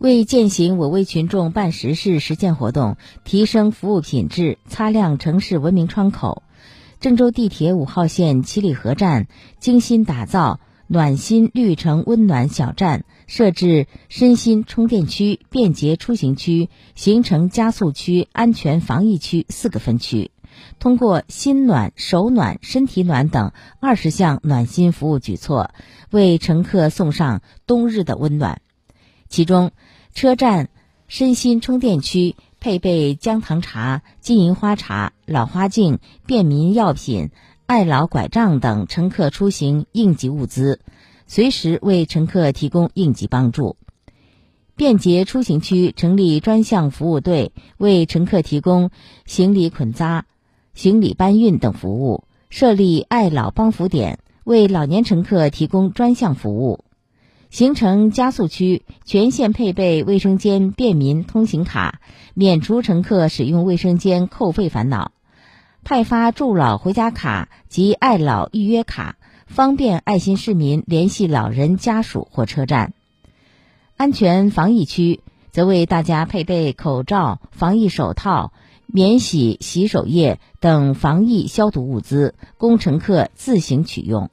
为践行我为群众办实事实践活动，提升服务品质，擦亮城市文明窗口，郑州地铁五号线七里河站精心打造暖心绿城温暖小站，设置身心充电区、便捷出行区、行程加速区、安全防疫区四个分区。通过心暖、手暖、身体暖等二十项暖心服务举措，为乘客送上冬日的温暖。其中，车站身心充电区配备姜糖茶、金银花茶、老花镜、便民药品、爱老拐杖等乘客出行应急物资，随时为乘客提供应急帮助。便捷出行区成立专项服务队，为乘客提供行李捆扎、行李搬运等服务；设立爱老帮扶点，为老年乘客提供专项服务。行程加速区全线配备卫生间便民通行卡，免除乘客使用卫生间扣费烦恼；派发助老回家卡及爱老预约卡，方便爱心市民联系老人家属或车站。安全防疫区则为大家配备口罩、防疫手套、免洗洗手液等防疫消毒物资，供乘客自行取用。